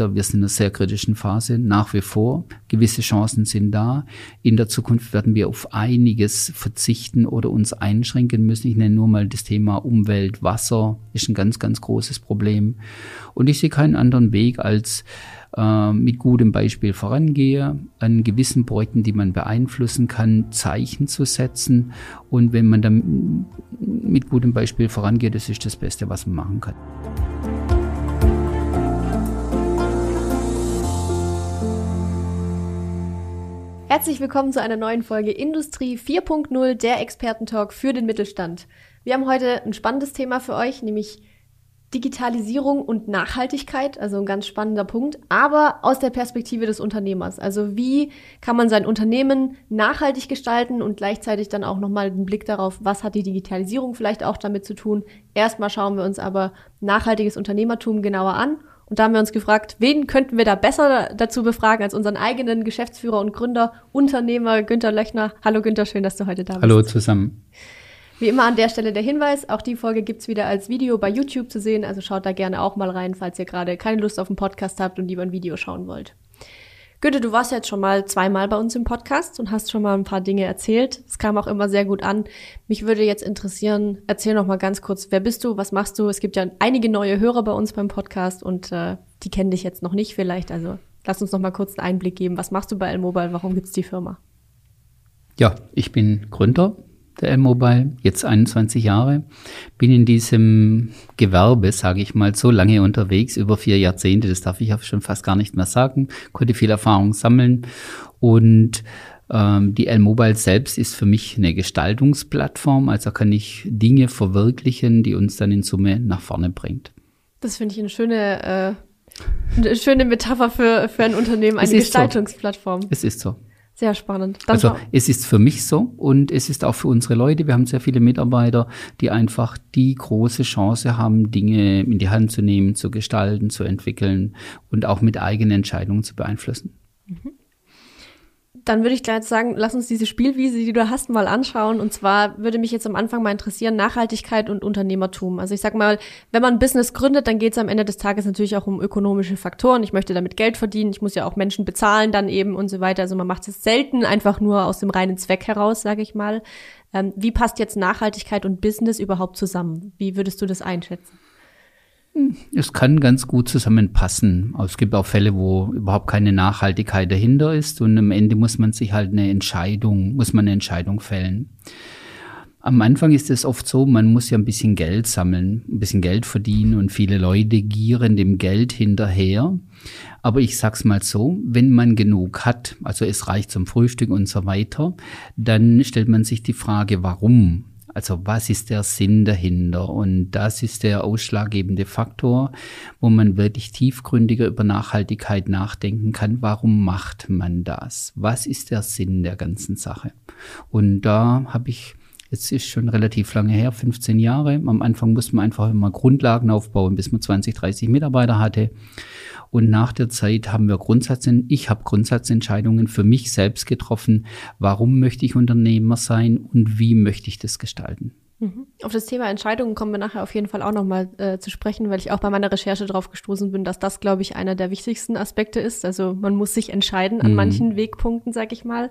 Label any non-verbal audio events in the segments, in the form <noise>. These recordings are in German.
Wir sind in einer sehr kritischen Phase nach wie vor. Gewisse Chancen sind da. In der Zukunft werden wir auf einiges verzichten oder uns einschränken müssen. Ich nenne nur mal das Thema Umwelt, Wasser ist ein ganz, ganz großes Problem. Und ich sehe keinen anderen Weg als äh, mit gutem Beispiel vorangehe, an gewissen Projekten, die man beeinflussen kann, Zeichen zu setzen. Und wenn man dann mit gutem Beispiel vorangeht, das ist das Beste, was man machen kann. Herzlich willkommen zu einer neuen Folge Industrie 4.0, der Expertentalk für den Mittelstand. Wir haben heute ein spannendes Thema für euch, nämlich Digitalisierung und Nachhaltigkeit, also ein ganz spannender Punkt, aber aus der Perspektive des Unternehmers. Also wie kann man sein Unternehmen nachhaltig gestalten und gleichzeitig dann auch nochmal den Blick darauf, was hat die Digitalisierung vielleicht auch damit zu tun. Erstmal schauen wir uns aber nachhaltiges Unternehmertum genauer an und da haben wir uns gefragt, wen könnten wir da besser dazu befragen als unseren eigenen Geschäftsführer und Gründer, Unternehmer Günter Löchner. Hallo Günter, schön, dass du heute da bist. Hallo zusammen. Wie immer an der Stelle der Hinweis, auch die Folge gibt's wieder als Video bei YouTube zu sehen, also schaut da gerne auch mal rein, falls ihr gerade keine Lust auf einen Podcast habt und lieber ein Video schauen wollt. Goethe, du warst jetzt schon mal zweimal bei uns im Podcast und hast schon mal ein paar Dinge erzählt. Es kam auch immer sehr gut an. Mich würde jetzt interessieren, erzähl noch mal ganz kurz, wer bist du, was machst du? Es gibt ja einige neue Hörer bei uns beim Podcast und äh, die kennen dich jetzt noch nicht vielleicht. Also lass uns noch mal kurz einen Einblick geben. Was machst du bei L-Mobile? Warum gibt's die Firma? Ja, ich bin Gründer der M-Mobile, jetzt 21 Jahre. Bin in diesem Gewerbe, sage ich mal, so lange unterwegs, über vier Jahrzehnte, das darf ich auch schon fast gar nicht mehr sagen, konnte viel Erfahrung sammeln und ähm, die L-Mobile selbst ist für mich eine Gestaltungsplattform, also kann ich Dinge verwirklichen, die uns dann in Summe nach vorne bringt. Das finde ich eine schöne, äh, eine schöne Metapher für, für ein Unternehmen, eine Gestaltungsplattform. So. Es ist so. Sehr spannend. Dann also es ist für mich so und es ist auch für unsere Leute. Wir haben sehr viele Mitarbeiter, die einfach die große Chance haben, Dinge in die Hand zu nehmen, zu gestalten, zu entwickeln und auch mit eigenen Entscheidungen zu beeinflussen. Mhm. Dann würde ich gleich sagen, lass uns diese Spielwiese, die du hast, mal anschauen. Und zwar würde mich jetzt am Anfang mal interessieren, Nachhaltigkeit und Unternehmertum. Also ich sag mal, wenn man ein Business gründet, dann geht es am Ende des Tages natürlich auch um ökonomische Faktoren. Ich möchte damit Geld verdienen, ich muss ja auch Menschen bezahlen dann eben und so weiter. Also man macht es selten einfach nur aus dem reinen Zweck heraus, sage ich mal. Ähm, wie passt jetzt Nachhaltigkeit und Business überhaupt zusammen? Wie würdest du das einschätzen? Es kann ganz gut zusammenpassen. Es gibt auch Fälle, wo überhaupt keine Nachhaltigkeit dahinter ist und am Ende muss man sich halt eine Entscheidung, muss man eine Entscheidung fällen. Am Anfang ist es oft so, man muss ja ein bisschen Geld sammeln, ein bisschen Geld verdienen und viele Leute gieren dem Geld hinterher. Aber ich sag's mal so, wenn man genug hat, also es reicht zum Frühstück und so weiter, dann stellt man sich die Frage, warum? Also was ist der Sinn dahinter? Und das ist der ausschlaggebende Faktor, wo man wirklich tiefgründiger über Nachhaltigkeit nachdenken kann. Warum macht man das? Was ist der Sinn der ganzen Sache? Und da habe ich Jetzt ist schon relativ lange her, 15 Jahre. Am Anfang musste man einfach immer Grundlagen aufbauen, bis man 20, 30 Mitarbeiter hatte. Und nach der Zeit haben wir Grundsatz, ich habe Grundsatzentscheidungen für mich selbst getroffen. Warum möchte ich Unternehmer sein und wie möchte ich das gestalten? Mhm. Auf das Thema Entscheidungen kommen wir nachher auf jeden Fall auch nochmal äh, zu sprechen, weil ich auch bei meiner Recherche darauf gestoßen bin, dass das, glaube ich, einer der wichtigsten Aspekte ist. Also man muss sich entscheiden an mhm. manchen Wegpunkten, sag ich mal.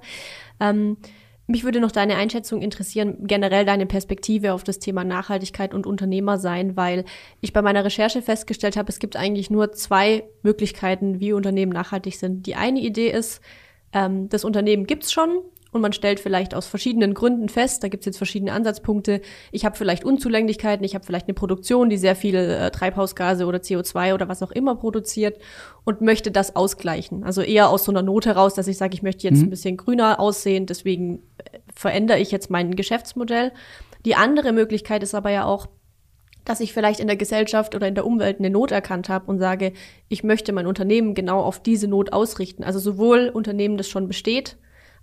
Ähm, mich würde noch deine Einschätzung interessieren, generell deine Perspektive auf das Thema Nachhaltigkeit und Unternehmer sein, weil ich bei meiner Recherche festgestellt habe, es gibt eigentlich nur zwei Möglichkeiten, wie Unternehmen nachhaltig sind. Die eine Idee ist, ähm, das Unternehmen gibt's schon, und man stellt vielleicht aus verschiedenen Gründen fest, da gibt es jetzt verschiedene Ansatzpunkte, ich habe vielleicht Unzulänglichkeiten, ich habe vielleicht eine Produktion, die sehr viel äh, Treibhausgase oder CO2 oder was auch immer produziert und möchte das ausgleichen. Also eher aus so einer Not heraus, dass ich sage, ich möchte jetzt mhm. ein bisschen grüner aussehen, deswegen äh, verändere ich jetzt mein Geschäftsmodell. Die andere Möglichkeit ist aber ja auch, dass ich vielleicht in der Gesellschaft oder in der Umwelt eine Not erkannt habe und sage, ich möchte mein Unternehmen genau auf diese Not ausrichten. Also sowohl Unternehmen, das schon besteht,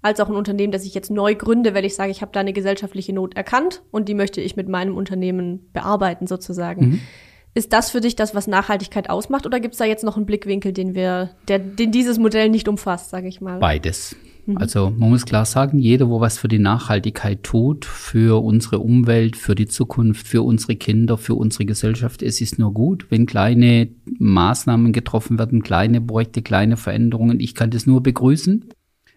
als auch ein Unternehmen, das ich jetzt neu gründe, weil ich sage, ich habe da eine gesellschaftliche Not erkannt und die möchte ich mit meinem Unternehmen bearbeiten sozusagen. Mhm. Ist das für dich das, was Nachhaltigkeit ausmacht, oder gibt es da jetzt noch einen Blickwinkel, den wir, der, den dieses Modell nicht umfasst, sage ich mal? Beides. Mhm. Also man muss klar sagen, jeder, wo was für die Nachhaltigkeit tut, für unsere Umwelt, für die Zukunft, für unsere Kinder, für unsere Gesellschaft, es ist nur gut, wenn kleine Maßnahmen getroffen werden, kleine Projekte, kleine Veränderungen. Ich kann das nur begrüßen.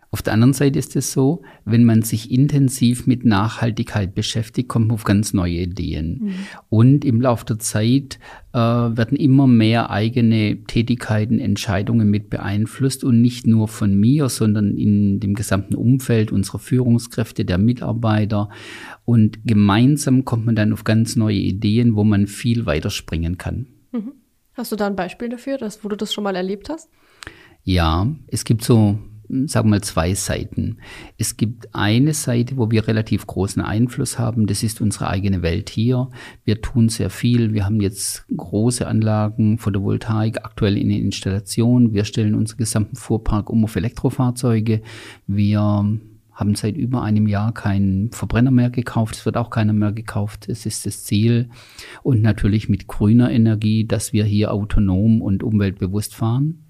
Auf der anderen Seite ist es so, wenn man sich intensiv mit Nachhaltigkeit beschäftigt, kommt man auf ganz neue Ideen. Mhm. Und im Laufe der Zeit äh, werden immer mehr eigene Tätigkeiten, Entscheidungen mit beeinflusst und nicht nur von mir, sondern in dem gesamten Umfeld unserer Führungskräfte, der Mitarbeiter. Und gemeinsam kommt man dann auf ganz neue Ideen, wo man viel weiterspringen kann. Mhm. Hast du da ein Beispiel dafür, dass, wo du das schon mal erlebt hast? Ja, es gibt so sagen wir mal, zwei Seiten. Es gibt eine Seite, wo wir relativ großen Einfluss haben. Das ist unsere eigene Welt hier. Wir tun sehr viel. Wir haben jetzt große Anlagen, Photovoltaik, aktuell in der Installation. Wir stellen unseren gesamten Fuhrpark um auf Elektrofahrzeuge. Wir haben seit über einem Jahr keinen Verbrenner mehr gekauft. Es wird auch keiner mehr gekauft. Es ist das Ziel. Und natürlich mit grüner Energie, dass wir hier autonom und umweltbewusst fahren.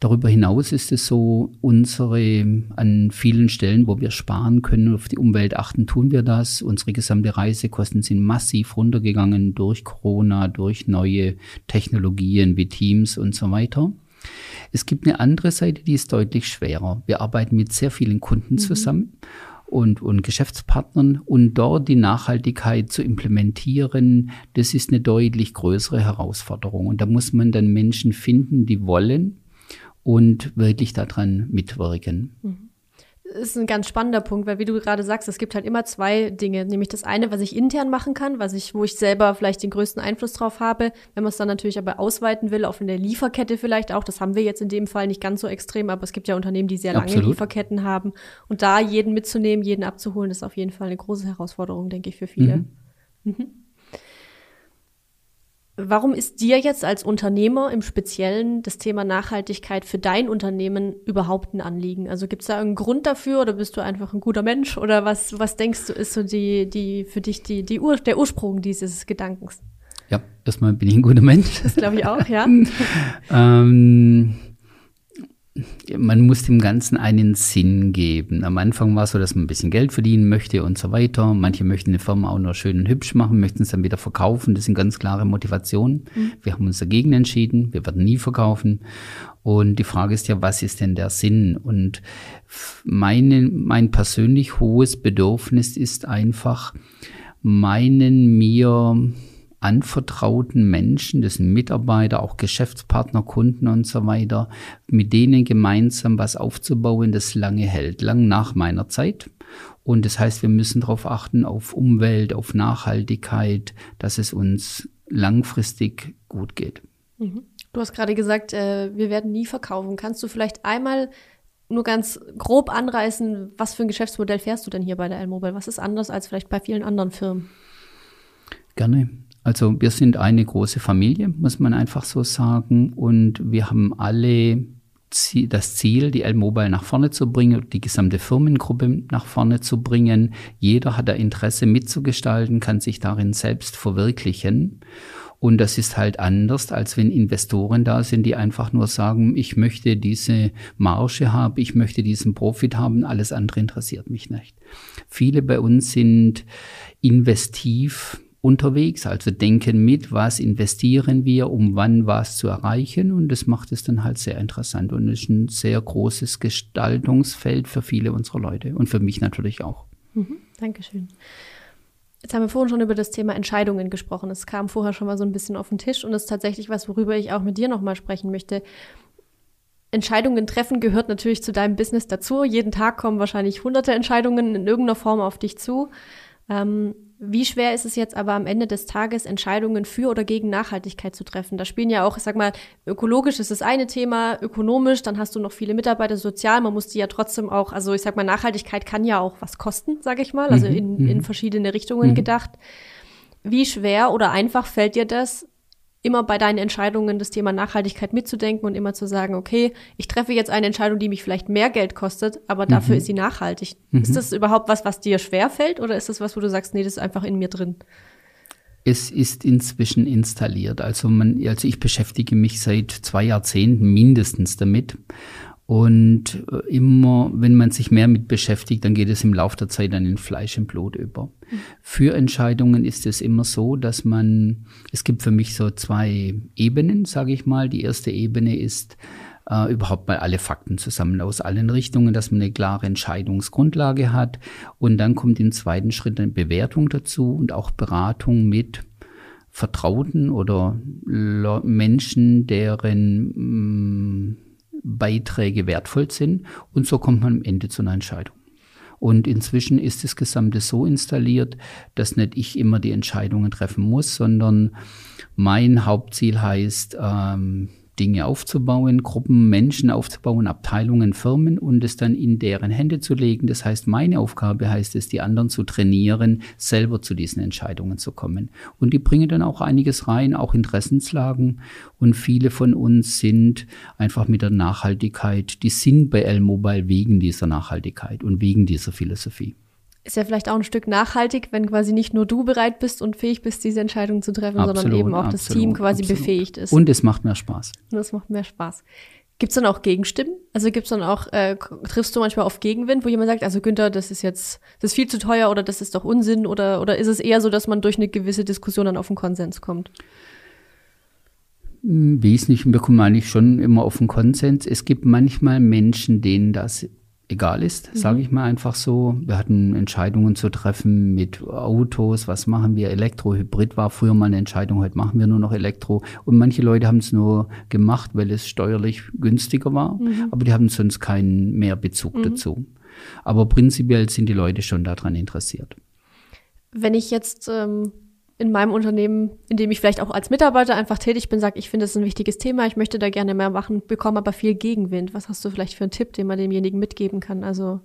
Darüber hinaus ist es so, unsere an vielen Stellen, wo wir sparen können, auf die Umwelt achten, tun wir das. Unsere gesamte Reisekosten sind massiv runtergegangen durch Corona, durch neue Technologien wie Teams und so weiter. Es gibt eine andere Seite, die ist deutlich schwerer. Wir arbeiten mit sehr vielen Kunden mhm. zusammen und, und Geschäftspartnern und dort die Nachhaltigkeit zu implementieren, das ist eine deutlich größere Herausforderung. Und da muss man dann Menschen finden, die wollen, und wirklich daran mitwirken. Mhm. Das ist ein ganz spannender Punkt, weil wie du gerade sagst, es gibt halt immer zwei Dinge, nämlich das eine, was ich intern machen kann, was ich, wo ich selber vielleicht den größten Einfluss drauf habe. Wenn man es dann natürlich aber ausweiten will, auf eine Lieferkette vielleicht auch, das haben wir jetzt in dem Fall nicht ganz so extrem, aber es gibt ja Unternehmen, die sehr lange Absolut. Lieferketten haben. Und da jeden mitzunehmen, jeden abzuholen, ist auf jeden Fall eine große Herausforderung, denke ich, für viele. Mhm. Mhm. Warum ist dir jetzt als Unternehmer im Speziellen das Thema Nachhaltigkeit für dein Unternehmen überhaupt ein Anliegen? Also gibt es da einen Grund dafür oder bist du einfach ein guter Mensch oder was, was denkst du, ist so die, die für dich die, die Ur, der Ursprung dieses Gedankens? Ja, erstmal bin ich ein guter Mensch. Das glaube ich auch, ja. <laughs> ähm, man muss dem Ganzen einen Sinn geben. Am Anfang war es so, dass man ein bisschen Geld verdienen möchte und so weiter. Manche möchten eine Firma auch noch schön und hübsch machen, möchten es dann wieder verkaufen. Das sind ganz klare Motivationen. Mhm. Wir haben uns dagegen entschieden. Wir werden nie verkaufen. Und die Frage ist ja, was ist denn der Sinn? Und meine, mein persönlich hohes Bedürfnis ist einfach, meinen mir anvertrauten Menschen, das sind Mitarbeiter, auch Geschäftspartner, Kunden und so weiter, mit denen gemeinsam was aufzubauen, das lange hält, lang nach meiner Zeit. Und das heißt, wir müssen darauf achten, auf Umwelt, auf Nachhaltigkeit, dass es uns langfristig gut geht. Mhm. Du hast gerade gesagt, äh, wir werden nie verkaufen. Kannst du vielleicht einmal nur ganz grob anreißen, was für ein Geschäftsmodell fährst du denn hier bei der L-Mobile? Was ist anders als vielleicht bei vielen anderen Firmen? Gerne. Also wir sind eine große Familie, muss man einfach so sagen. Und wir haben alle das Ziel, die L-Mobile nach vorne zu bringen, die gesamte Firmengruppe nach vorne zu bringen. Jeder hat da Interesse mitzugestalten, kann sich darin selbst verwirklichen. Und das ist halt anders, als wenn Investoren da sind, die einfach nur sagen, ich möchte diese Marge haben, ich möchte diesen Profit haben, alles andere interessiert mich nicht. Viele bei uns sind investiv unterwegs, also denken mit, was investieren wir, um wann was zu erreichen und das macht es dann halt sehr interessant und ist ein sehr großes Gestaltungsfeld für viele unserer Leute und für mich natürlich auch. Mhm, Dankeschön. Jetzt haben wir vorhin schon über das Thema Entscheidungen gesprochen. Es kam vorher schon mal so ein bisschen auf den Tisch und ist tatsächlich was, worüber ich auch mit dir nochmal sprechen möchte. Entscheidungen treffen gehört natürlich zu deinem Business dazu. Jeden Tag kommen wahrscheinlich hunderte Entscheidungen in irgendeiner Form auf dich zu. Ähm, wie schwer ist es jetzt aber am Ende des Tages, Entscheidungen für oder gegen Nachhaltigkeit zu treffen? Da spielen ja auch, ich sag mal, ökologisch ist das eine Thema, ökonomisch, dann hast du noch viele Mitarbeiter, sozial, man muss die ja trotzdem auch, also ich sag mal, Nachhaltigkeit kann ja auch was kosten, sag ich mal, also mhm, in, in mhm. verschiedene Richtungen mhm. gedacht. Wie schwer oder einfach fällt dir das, immer bei deinen Entscheidungen das Thema Nachhaltigkeit mitzudenken und immer zu sagen, okay, ich treffe jetzt eine Entscheidung, die mich vielleicht mehr Geld kostet, aber dafür mhm. ist sie nachhaltig. Mhm. Ist das überhaupt was, was dir schwer fällt oder ist das was, wo du sagst, nee, das ist einfach in mir drin? Es ist inzwischen installiert. Also man, also ich beschäftige mich seit zwei Jahrzehnten mindestens damit. Und äh, immer, wenn man sich mehr mit beschäftigt, dann geht es im Laufe der Zeit dann in Fleisch und Blut über. Mhm. Für Entscheidungen ist es immer so, dass man, es gibt für mich so zwei Ebenen, sage ich mal. Die erste Ebene ist, äh, überhaupt mal alle Fakten zusammen aus allen Richtungen, dass man eine klare Entscheidungsgrundlage hat. Und dann kommt im zweiten Schritt eine Bewertung dazu und auch Beratung mit Vertrauten oder Menschen, deren mm, Beiträge wertvoll sind. Und so kommt man am Ende zu einer Entscheidung. Und inzwischen ist das Gesamte so installiert, dass nicht ich immer die Entscheidungen treffen muss, sondern mein Hauptziel heißt, ähm, Dinge aufzubauen, Gruppen, Menschen aufzubauen, Abteilungen, Firmen und es dann in deren Hände zu legen. Das heißt, meine Aufgabe heißt es, die anderen zu trainieren, selber zu diesen Entscheidungen zu kommen. Und die bringen dann auch einiges rein, auch Interessenslagen. Und viele von uns sind einfach mit der Nachhaltigkeit, die sind bei L-Mobile wegen dieser Nachhaltigkeit und wegen dieser Philosophie ist ja vielleicht auch ein Stück nachhaltig, wenn quasi nicht nur du bereit bist und fähig bist, diese Entscheidung zu treffen, absolut, sondern eben auch absolut, das Team quasi absolut. befähigt ist. Und es macht mehr Spaß. Und es macht mehr Spaß. Gibt es dann auch Gegenstimmen? Also gibt es dann auch, äh, triffst du manchmal auf Gegenwind, wo jemand sagt, also Günther, das ist jetzt, das ist viel zu teuer oder das ist doch Unsinn oder, oder ist es eher so, dass man durch eine gewisse Diskussion dann auf einen Konsens kommt? Im Wesentlichen bekommt man eigentlich schon immer auf einen Konsens. Es gibt manchmal Menschen, denen das egal ist, mhm. sage ich mal einfach so. Wir hatten Entscheidungen zu treffen mit Autos, was machen wir? Elektro, Hybrid war früher mal eine Entscheidung, heute machen wir nur noch Elektro. Und manche Leute haben es nur gemacht, weil es steuerlich günstiger war, mhm. aber die haben sonst keinen Mehrbezug mhm. dazu. Aber prinzipiell sind die Leute schon daran interessiert. Wenn ich jetzt ähm in meinem Unternehmen, in dem ich vielleicht auch als Mitarbeiter einfach tätig bin, sage, ich finde das ein wichtiges Thema, ich möchte da gerne mehr machen, bekomme aber viel Gegenwind. Was hast du vielleicht für einen Tipp, den man demjenigen mitgeben kann? Also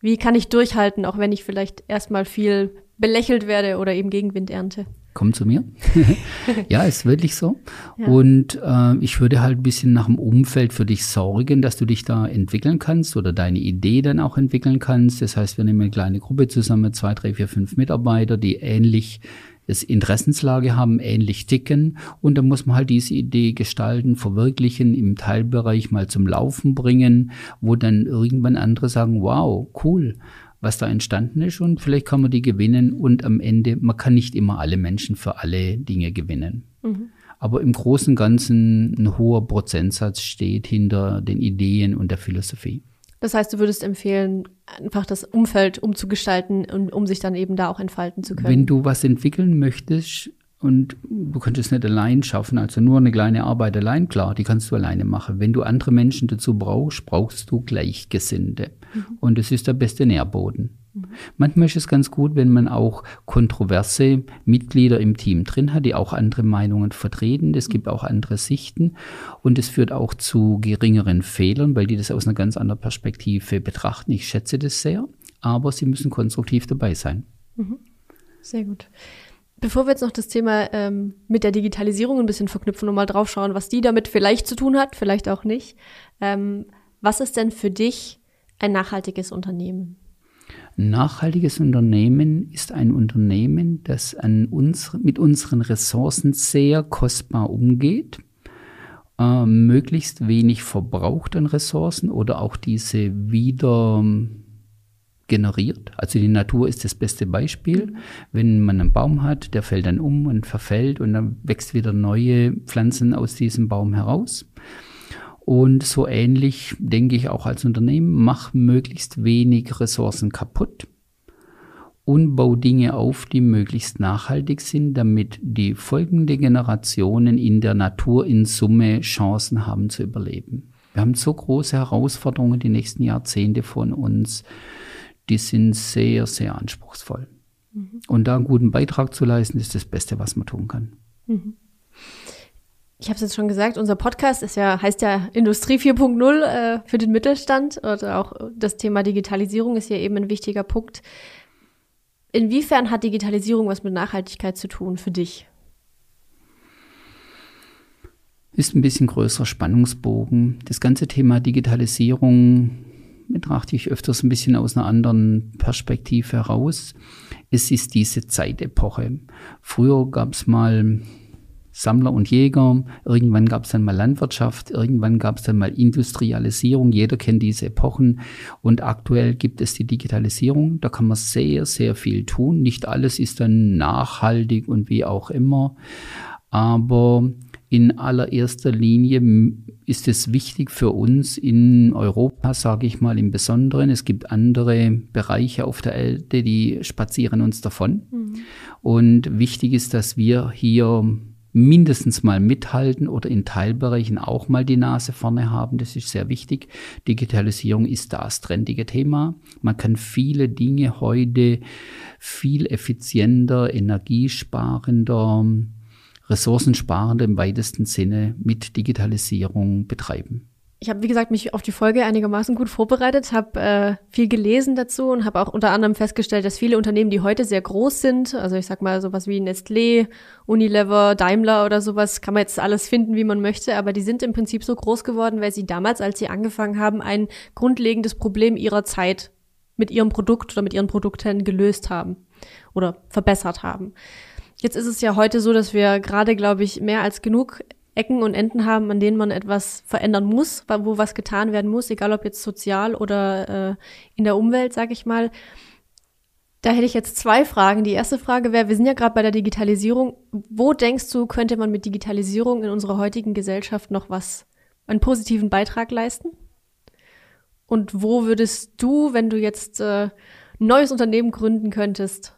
wie kann ich durchhalten, auch wenn ich vielleicht erstmal viel belächelt werde oder eben Gegenwind ernte? Komm zu mir. <laughs> <laughs> ja, ist wirklich so. Ja. Und äh, ich würde halt ein bisschen nach dem Umfeld für dich sorgen, dass du dich da entwickeln kannst oder deine Idee dann auch entwickeln kannst. Das heißt, wir nehmen eine kleine Gruppe zusammen, zwei, drei, vier, fünf Mitarbeiter, die ähnlich das Interessenslage haben, ähnlich ticken. Und dann muss man halt diese Idee gestalten, verwirklichen, im Teilbereich mal zum Laufen bringen, wo dann irgendwann andere sagen, wow, cool, was da entstanden ist und vielleicht kann man die gewinnen und am Ende, man kann nicht immer alle Menschen für alle Dinge gewinnen. Mhm. Aber im Großen und Ganzen ein hoher Prozentsatz steht hinter den Ideen und der Philosophie. Das heißt, du würdest empfehlen, einfach das Umfeld umzugestalten, um, um sich dann eben da auch entfalten zu können. Wenn du was entwickeln möchtest und du könntest es nicht allein schaffen, also nur eine kleine Arbeit allein, klar, die kannst du alleine machen. Wenn du andere Menschen dazu brauchst, brauchst du Gleichgesinnte. Mhm. Und es ist der beste Nährboden. Manchmal ist es ganz gut, wenn man auch kontroverse Mitglieder im Team drin hat, die auch andere Meinungen vertreten. Es gibt auch andere Sichten und es führt auch zu geringeren Fehlern, weil die das aus einer ganz anderen Perspektive betrachten. Ich schätze das sehr, aber sie müssen konstruktiv dabei sein. Mhm. Sehr gut. Bevor wir jetzt noch das Thema ähm, mit der Digitalisierung ein bisschen verknüpfen und mal drauf schauen, was die damit vielleicht zu tun hat, vielleicht auch nicht. Ähm, was ist denn für dich ein nachhaltiges Unternehmen? Nachhaltiges Unternehmen ist ein Unternehmen, das an uns, mit unseren Ressourcen sehr kostbar umgeht, äh, möglichst wenig verbraucht an Ressourcen oder auch diese wieder generiert. Also die Natur ist das beste Beispiel. Mhm. Wenn man einen Baum hat, der fällt dann um und verfällt und dann wächst wieder neue Pflanzen aus diesem Baum heraus. Und so ähnlich denke ich auch als Unternehmen, mach möglichst wenig Ressourcen kaputt und bau Dinge auf, die möglichst nachhaltig sind, damit die folgenden Generationen in der Natur in Summe Chancen haben zu überleben. Wir haben so große Herausforderungen die nächsten Jahrzehnte von uns, die sind sehr, sehr anspruchsvoll. Mhm. Und da einen guten Beitrag zu leisten, ist das Beste, was man tun kann. Mhm ich habe es jetzt schon gesagt, unser Podcast ist ja, heißt ja Industrie 4.0 äh, für den Mittelstand oder auch das Thema Digitalisierung ist ja eben ein wichtiger Punkt. Inwiefern hat Digitalisierung was mit Nachhaltigkeit zu tun für dich? Ist ein bisschen größerer Spannungsbogen. Das ganze Thema Digitalisierung betrachte ich öfters ein bisschen aus einer anderen Perspektive heraus. Es ist diese Zeitepoche. Früher gab es mal Sammler und Jäger, irgendwann gab es dann mal Landwirtschaft, irgendwann gab es dann mal Industrialisierung, jeder kennt diese Epochen und aktuell gibt es die Digitalisierung, da kann man sehr, sehr viel tun. Nicht alles ist dann nachhaltig und wie auch immer, aber in allererster Linie ist es wichtig für uns in Europa, sage ich mal im Besonderen. Es gibt andere Bereiche auf der Erde, die spazieren uns davon. Mhm. Und wichtig ist, dass wir hier mindestens mal mithalten oder in Teilbereichen auch mal die Nase vorne haben. Das ist sehr wichtig. Digitalisierung ist das trendige Thema. Man kann viele Dinge heute viel effizienter, energiesparender, ressourcensparender im weitesten Sinne mit Digitalisierung betreiben. Ich habe, wie gesagt, mich auf die Folge einigermaßen gut vorbereitet, habe äh, viel gelesen dazu und habe auch unter anderem festgestellt, dass viele Unternehmen, die heute sehr groß sind, also ich sag mal sowas wie Nestlé, Unilever, Daimler oder sowas, kann man jetzt alles finden, wie man möchte, aber die sind im Prinzip so groß geworden, weil sie damals, als sie angefangen haben, ein grundlegendes Problem ihrer Zeit mit ihrem Produkt oder mit ihren Produkten gelöst haben oder verbessert haben. Jetzt ist es ja heute so, dass wir gerade, glaube ich, mehr als genug Ecken und Enden haben, an denen man etwas verändern muss, wo was getan werden muss, egal ob jetzt sozial oder äh, in der Umwelt, sage ich mal. Da hätte ich jetzt zwei Fragen. Die erste Frage wäre, wir sind ja gerade bei der Digitalisierung. Wo denkst du, könnte man mit Digitalisierung in unserer heutigen Gesellschaft noch was, einen positiven Beitrag leisten? Und wo würdest du, wenn du jetzt äh, ein neues Unternehmen gründen könntest,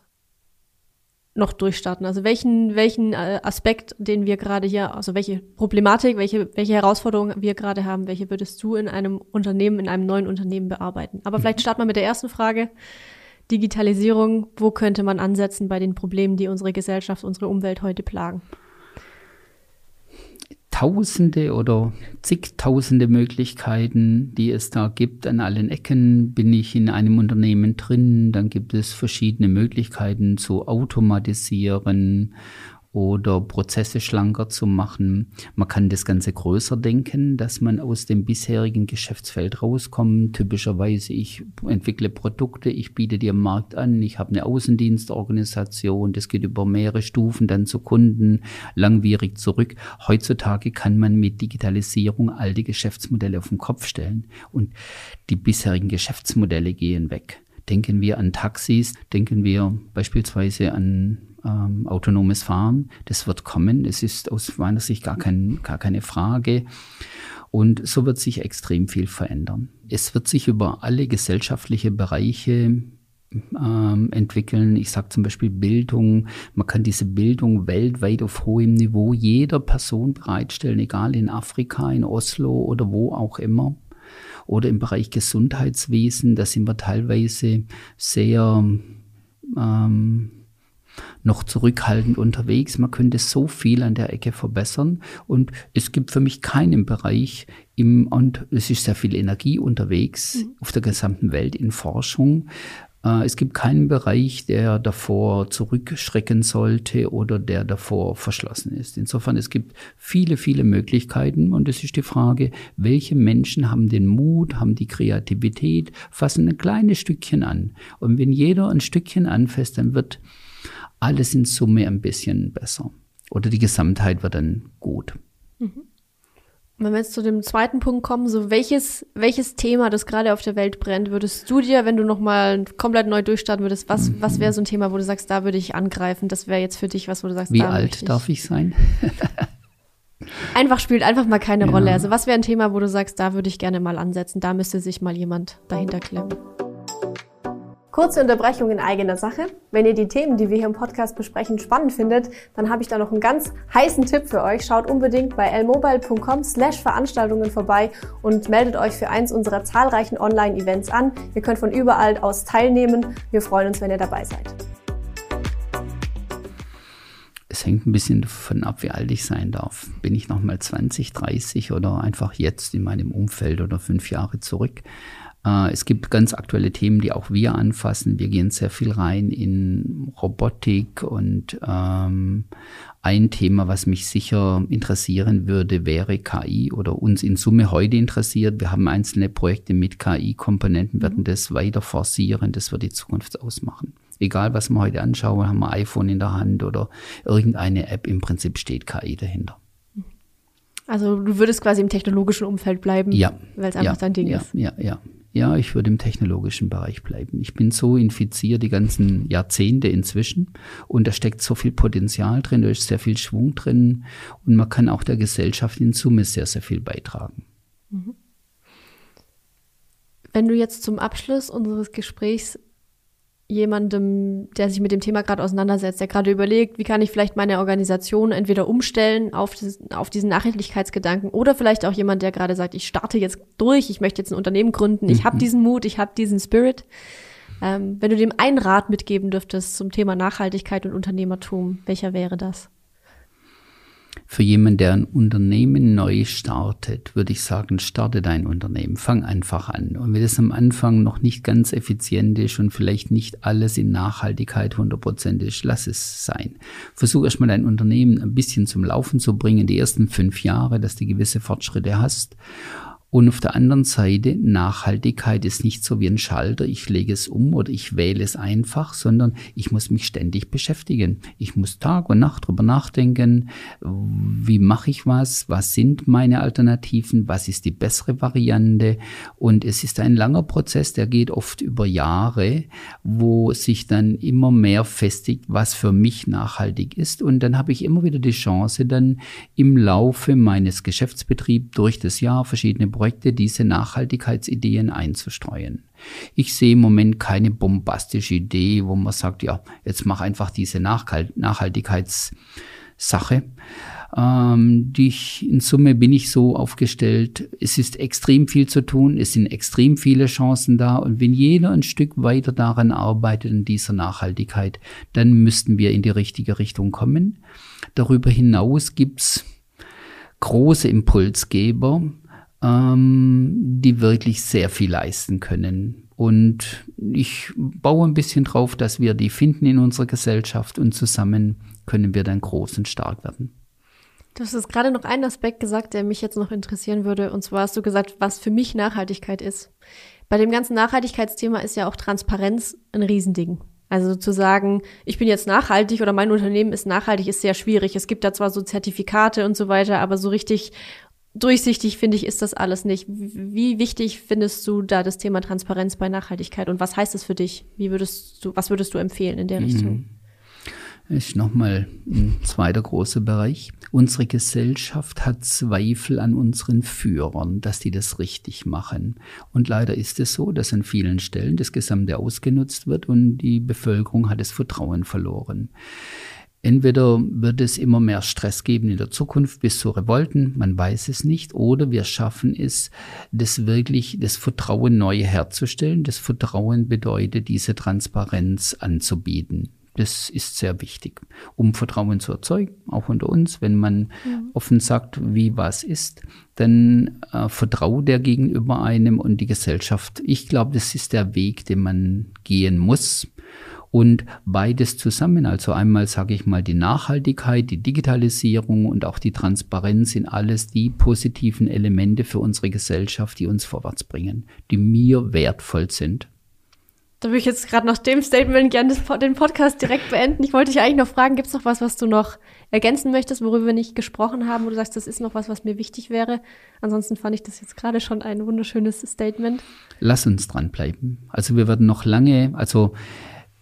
noch durchstarten? Also welchen, welchen äh, Aspekt, den wir gerade hier, also welche Problematik, welche, welche Herausforderungen wir gerade haben, welche würdest du in einem Unternehmen, in einem neuen Unternehmen bearbeiten? Aber vielleicht mhm. starten wir mit der ersten Frage. Digitalisierung, wo könnte man ansetzen bei den Problemen, die unsere Gesellschaft, unsere Umwelt heute plagen? Tausende oder zigtausende Möglichkeiten, die es da gibt. An allen Ecken bin ich in einem Unternehmen drin. Dann gibt es verschiedene Möglichkeiten zu automatisieren oder Prozesse schlanker zu machen. Man kann das Ganze größer denken, dass man aus dem bisherigen Geschäftsfeld rauskommt. Typischerweise, ich entwickle Produkte, ich biete dir am Markt an, ich habe eine Außendienstorganisation, das geht über mehrere Stufen dann zu Kunden, langwierig zurück. Heutzutage kann man mit Digitalisierung alte Geschäftsmodelle auf den Kopf stellen und die bisherigen Geschäftsmodelle gehen weg. Denken wir an Taxis, denken wir beispielsweise an ähm, autonomes Fahren. Das wird kommen. Es ist aus meiner Sicht gar, kein, gar keine Frage. Und so wird sich extrem viel verändern. Es wird sich über alle gesellschaftliche Bereiche ähm, entwickeln. Ich sage zum Beispiel Bildung. Man kann diese Bildung weltweit auf hohem Niveau jeder Person bereitstellen, egal in Afrika, in Oslo oder wo auch immer. Oder im Bereich Gesundheitswesen, da sind wir teilweise sehr ähm, noch zurückhaltend unterwegs. Man könnte so viel an der Ecke verbessern. Und es gibt für mich keinen Bereich im, und es ist sehr viel Energie unterwegs mhm. auf der gesamten Welt in Forschung. Äh, es gibt keinen Bereich, der davor zurückschrecken sollte oder der davor verschlossen ist. Insofern, es gibt viele, viele Möglichkeiten und es ist die Frage, welche Menschen haben den Mut, haben die Kreativität, fassen ein kleines Stückchen an. Und wenn jeder ein Stückchen anfasst, dann wird alles in Summe ein bisschen besser. Oder die Gesamtheit wird dann gut. Mhm. Wenn wir jetzt zu dem zweiten Punkt kommen, so welches, welches Thema, das gerade auf der Welt brennt, würdest du dir, wenn du nochmal komplett neu durchstarten würdest, was, mhm. was wäre so ein Thema, wo du sagst, da würde ich angreifen? Das wäre jetzt für dich was, wo du sagst, wie alt ich. darf ich sein? <laughs> einfach spielt einfach mal keine ja. Rolle. Also was wäre ein Thema, wo du sagst, da würde ich gerne mal ansetzen, da müsste sich mal jemand dahinter klemmen? Kurze Unterbrechung in eigener Sache. Wenn ihr die Themen, die wir hier im Podcast besprechen, spannend findet, dann habe ich da noch einen ganz heißen Tipp für euch. Schaut unbedingt bei lmobile.com slash Veranstaltungen vorbei und meldet euch für eins unserer zahlreichen Online-Events an. Ihr könnt von überall aus teilnehmen. Wir freuen uns, wenn ihr dabei seid. Es hängt ein bisschen davon ab, wie alt ich sein darf. Bin ich nochmal 20, 30 oder einfach jetzt in meinem Umfeld oder fünf Jahre zurück? Äh, es gibt ganz aktuelle Themen, die auch wir anfassen. Wir gehen sehr viel rein in Robotik und ähm, ein Thema, was mich sicher interessieren würde, wäre KI oder uns in Summe heute interessiert. Wir haben einzelne Projekte mit KI-Komponenten, werden mhm. das weiter forcieren, das wird die Zukunft ausmachen. Egal, was wir heute anschauen, haben wir iPhone in der Hand oder irgendeine App, im Prinzip steht KI dahinter. Also du würdest quasi im technologischen Umfeld bleiben, ja. weil es einfach ja, dein Ding ja, ist. Ja, ja, ja. ich würde im technologischen Bereich bleiben. Ich bin so infiziert die ganzen Jahrzehnte inzwischen und da steckt so viel Potenzial drin, da ist sehr viel Schwung drin und man kann auch der Gesellschaft in Summe sehr, sehr viel beitragen. Mhm. Wenn du jetzt zum Abschluss unseres Gesprächs jemandem, der sich mit dem Thema gerade auseinandersetzt, der gerade überlegt, wie kann ich vielleicht meine Organisation entweder umstellen auf, das, auf diesen Nachhaltigkeitsgedanken oder vielleicht auch jemand, der gerade sagt, ich starte jetzt durch, ich möchte jetzt ein Unternehmen gründen, ich mhm. habe diesen Mut, ich habe diesen Spirit. Ähm, wenn du dem einen Rat mitgeben dürftest zum Thema Nachhaltigkeit und Unternehmertum, welcher wäre das? Für jemanden, der ein Unternehmen neu startet, würde ich sagen, starte dein Unternehmen, fang einfach an. Und wenn es am Anfang noch nicht ganz effizient ist und vielleicht nicht alles in Nachhaltigkeit 100% ist, lass es sein. Versuch erstmal dein Unternehmen ein bisschen zum Laufen zu bringen, die ersten fünf Jahre, dass du gewisse Fortschritte hast. Und auf der anderen Seite, Nachhaltigkeit ist nicht so wie ein Schalter, ich lege es um oder ich wähle es einfach, sondern ich muss mich ständig beschäftigen. Ich muss Tag und Nacht drüber nachdenken, wie mache ich was, was sind meine Alternativen, was ist die bessere Variante. Und es ist ein langer Prozess, der geht oft über Jahre, wo sich dann immer mehr festigt, was für mich nachhaltig ist. Und dann habe ich immer wieder die Chance, dann im Laufe meines Geschäftsbetriebs durch das Jahr verschiedene Projekte diese Nachhaltigkeitsideen einzustreuen. Ich sehe im Moment keine bombastische Idee, wo man sagt, ja, jetzt mach einfach diese Nachhaltigkeitssache. Ähm, die ich, in Summe bin ich so aufgestellt, es ist extrem viel zu tun, es sind extrem viele Chancen da und wenn jeder ein Stück weiter daran arbeitet in dieser Nachhaltigkeit, dann müssten wir in die richtige Richtung kommen. Darüber hinaus gibt's große Impulsgeber, ähm, die wirklich sehr viel leisten können. Und ich baue ein bisschen drauf, dass wir die finden in unserer Gesellschaft und zusammen können wir dann groß und stark werden. Du hast gerade noch einen Aspekt gesagt, der mich jetzt noch interessieren würde. Und zwar hast du gesagt, was für mich Nachhaltigkeit ist. Bei dem ganzen Nachhaltigkeitsthema ist ja auch Transparenz ein Riesending. Also zu sagen, ich bin jetzt nachhaltig oder mein Unternehmen ist nachhaltig, ist sehr schwierig. Es gibt da zwar so Zertifikate und so weiter, aber so richtig durchsichtig, finde ich, ist das alles nicht. Wie wichtig findest du da das Thema Transparenz bei Nachhaltigkeit und was heißt das für dich? Wie würdest du, was würdest du empfehlen in der mhm. Richtung? Ist nochmal ein zweiter großer Bereich. Unsere Gesellschaft hat Zweifel an unseren Führern, dass die das richtig machen. Und leider ist es so, dass an vielen Stellen das Gesamte ausgenutzt wird und die Bevölkerung hat das Vertrauen verloren. Entweder wird es immer mehr Stress geben in der Zukunft bis zu Revolten, man weiß es nicht, oder wir schaffen es, das wirklich, das Vertrauen neu herzustellen. Das Vertrauen bedeutet, diese Transparenz anzubieten. Das ist sehr wichtig, um Vertrauen zu erzeugen, auch unter uns. Wenn man mhm. offen sagt, wie was ist, dann äh, vertraut der gegenüber einem und die Gesellschaft. Ich glaube, das ist der Weg, den man gehen muss. Und beides zusammen, also einmal sage ich mal die Nachhaltigkeit, die Digitalisierung und auch die Transparenz sind alles die positiven Elemente für unsere Gesellschaft, die uns vorwärts bringen, die mir wertvoll sind. Da würde ich jetzt gerade nach dem Statement gerne den Podcast direkt beenden. Ich wollte dich eigentlich noch fragen, gibt es noch was, was du noch ergänzen möchtest, worüber wir nicht gesprochen haben, wo du sagst, das ist noch was, was mir wichtig wäre? Ansonsten fand ich das jetzt gerade schon ein wunderschönes Statement. Lass uns dranbleiben. Also wir werden noch lange, also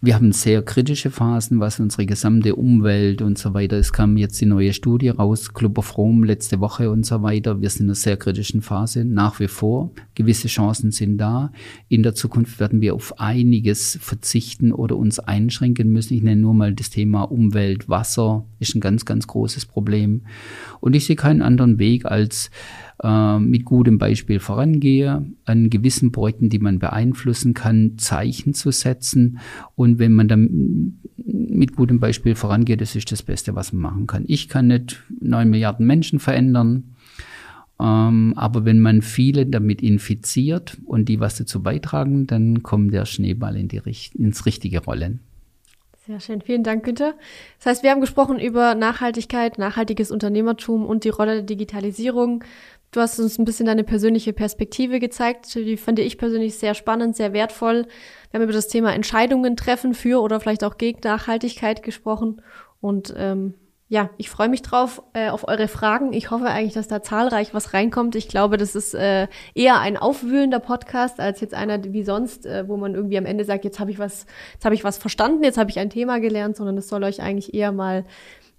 wir haben sehr kritische Phasen, was unsere gesamte Umwelt und so weiter. Es kam jetzt die neue Studie raus, Club of Rome letzte Woche und so weiter. Wir sind in einer sehr kritischen Phase, nach wie vor. Gewisse Chancen sind da. In der Zukunft werden wir auf einiges verzichten oder uns einschränken müssen. Ich nenne nur mal das Thema Umwelt, Wasser, ist ein ganz, ganz großes Problem. Und ich sehe keinen anderen Weg als äh, mit gutem Beispiel vorangehe, an gewissen Projekten, die man beeinflussen kann, Zeichen zu setzen. Und wenn man dann mit gutem Beispiel vorangeht, das ist das Beste, was man machen kann. Ich kann nicht neun Milliarden Menschen verändern. Ähm, aber wenn man viele damit infiziert und die was dazu beitragen, dann kommt der Schneeball in die, ins richtige Rollen. Sehr schön. Vielen Dank, Günther. Das heißt, wir haben gesprochen über Nachhaltigkeit, nachhaltiges Unternehmertum und die Rolle der Digitalisierung Du hast uns ein bisschen deine persönliche Perspektive gezeigt. Die fand ich persönlich sehr spannend, sehr wertvoll. Wir haben über das Thema Entscheidungen treffen für oder vielleicht auch gegen Nachhaltigkeit gesprochen. Und ähm, ja, ich freue mich drauf äh, auf eure Fragen. Ich hoffe eigentlich, dass da zahlreich was reinkommt. Ich glaube, das ist äh, eher ein aufwühlender Podcast als jetzt einer wie sonst, äh, wo man irgendwie am Ende sagt, jetzt habe ich was, jetzt habe ich was verstanden, jetzt habe ich ein Thema gelernt, sondern es soll euch eigentlich eher mal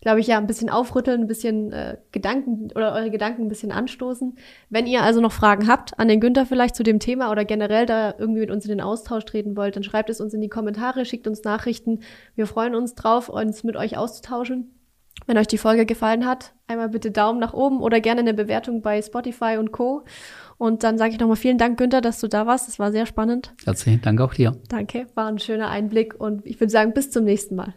glaube ich, ja, ein bisschen aufrütteln, ein bisschen äh, Gedanken oder eure Gedanken ein bisschen anstoßen. Wenn ihr also noch Fragen habt an den Günther vielleicht zu dem Thema oder generell da irgendwie mit uns in den Austausch treten wollt, dann schreibt es uns in die Kommentare, schickt uns Nachrichten. Wir freuen uns drauf, uns mit euch auszutauschen. Wenn euch die Folge gefallen hat, einmal bitte Daumen nach oben oder gerne eine Bewertung bei Spotify und Co. Und dann sage ich nochmal vielen Dank, Günther, dass du da warst. Das war sehr spannend. Herzlichen Dank auch dir. Danke, war ein schöner Einblick und ich würde sagen, bis zum nächsten Mal.